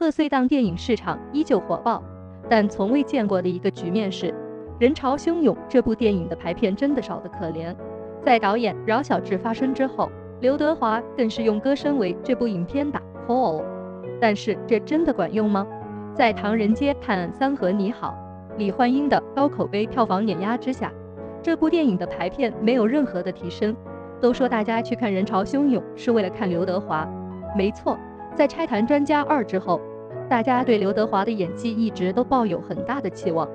贺岁档电影市场依旧火爆，但从未见过的一个局面是，人潮汹涌。这部电影的排片真的少得可怜。在导演饶晓志发声之后，刘德华更是用歌声为这部影片打 call。但是这真的管用吗？在《唐人街探案三》和《你好，李焕英》的高口碑票房碾压之下，这部电影的排片没有任何的提升。都说大家去看人潮汹涌是为了看刘德华，没错，在拆弹专家二之后。大家对刘德华的演技一直都抱有很大的期望，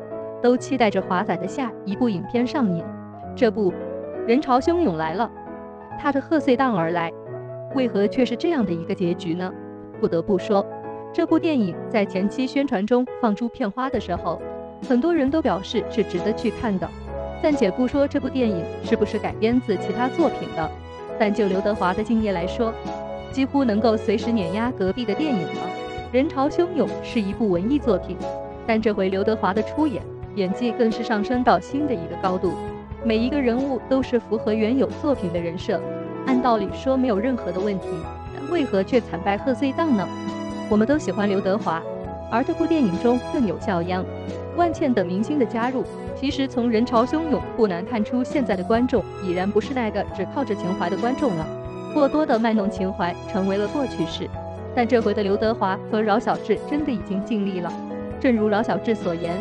都期待着华仔的下一部影片上映。这部人潮汹涌来了，他的贺岁档而来，为何却是这样的一个结局呢？不得不说，这部电影在前期宣传中放出片花的时候，很多人都表示是值得去看的。暂且不说这部电影是不是改编自其他作品的，但就刘德华的敬业来说，几乎能够随时碾压隔壁的电影了。人潮汹涌是一部文艺作品，但这回刘德华的出演演技更是上升到新的一个高度，每一个人物都是符合原有作品的人设，按道理说没有任何的问题，但为何却惨败贺岁档呢？我们都喜欢刘德华，而这部电影中更有肖央、万茜等明星的加入，其实从人潮汹涌不难看出，现在的观众已然不是那个只靠着情怀的观众了，过多的卖弄情怀成为了过去式。但这回的刘德华和饶晓志真的已经尽力了，正如饶晓志所言，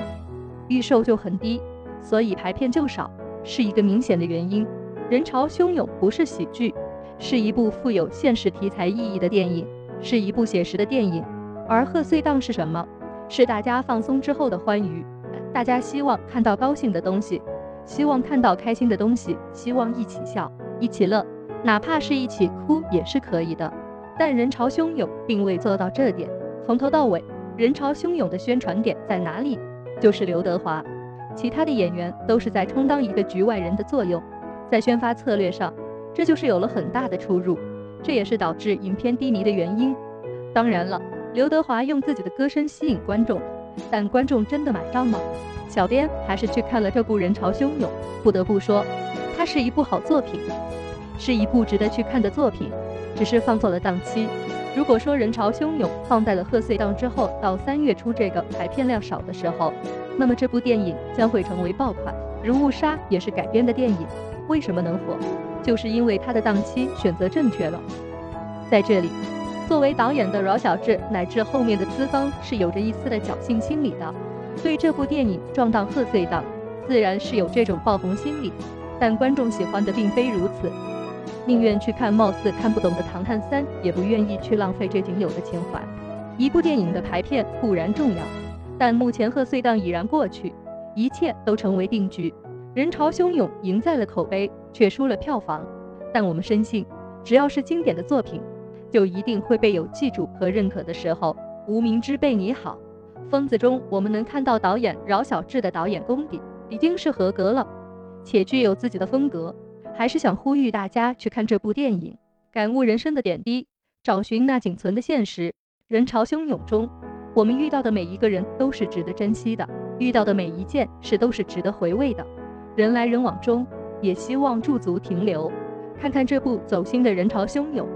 预售就很低，所以排片就少，是一个明显的原因。人潮汹涌不是喜剧，是一部富有现实题材意义的电影，是一部写实的电影。而贺岁档是什么？是大家放松之后的欢愉，大家希望看到高兴的东西，希望看到开心的东西，希望一起笑，一起乐，哪怕是一起哭也是可以的。但人潮汹涌并未做到这点，从头到尾，人潮汹涌的宣传点在哪里？就是刘德华，其他的演员都是在充当一个局外人的作用，在宣发策略上，这就是有了很大的出入，这也是导致影片低迷的原因。当然了，刘德华用自己的歌声吸引观众，但观众真的买账吗？小编还是去看了这部《人潮汹涌》，不得不说，它是一部好作品，是一部值得去看的作品。只是放错了档期。如果说人潮汹涌放在了贺岁档之后，到三月初这个排片量少的时候，那么这部电影将会成为爆款。《如雾杀》也是改编的电影，为什么能火？就是因为它的档期选择正确了。在这里，作为导演的饶晓志乃至后面的资方是有着一丝的侥幸心理的，对这部电影撞到贺岁档，自然是有这种爆红心理。但观众喜欢的并非如此。宁愿去看貌似看不懂的《唐探三》，也不愿意去浪费这仅有的情怀。一部电影的排片固然重要，但目前贺岁档已然过去，一切都成为定局。人潮汹涌，赢在了口碑，却输了票房。但我们深信，只要是经典的作品，就一定会被有记住和认可的时候。无名之辈你好，疯子中我们能看到导演饶晓志的导演功底已经是合格了，且具有自己的风格。还是想呼吁大家去看这部电影，感悟人生的点滴，找寻那仅存的现实。人潮汹涌中，我们遇到的每一个人都是值得珍惜的，遇到的每一件事都是值得回味的。人来人往中，也希望驻足停留，看看这部走心的人潮汹涌。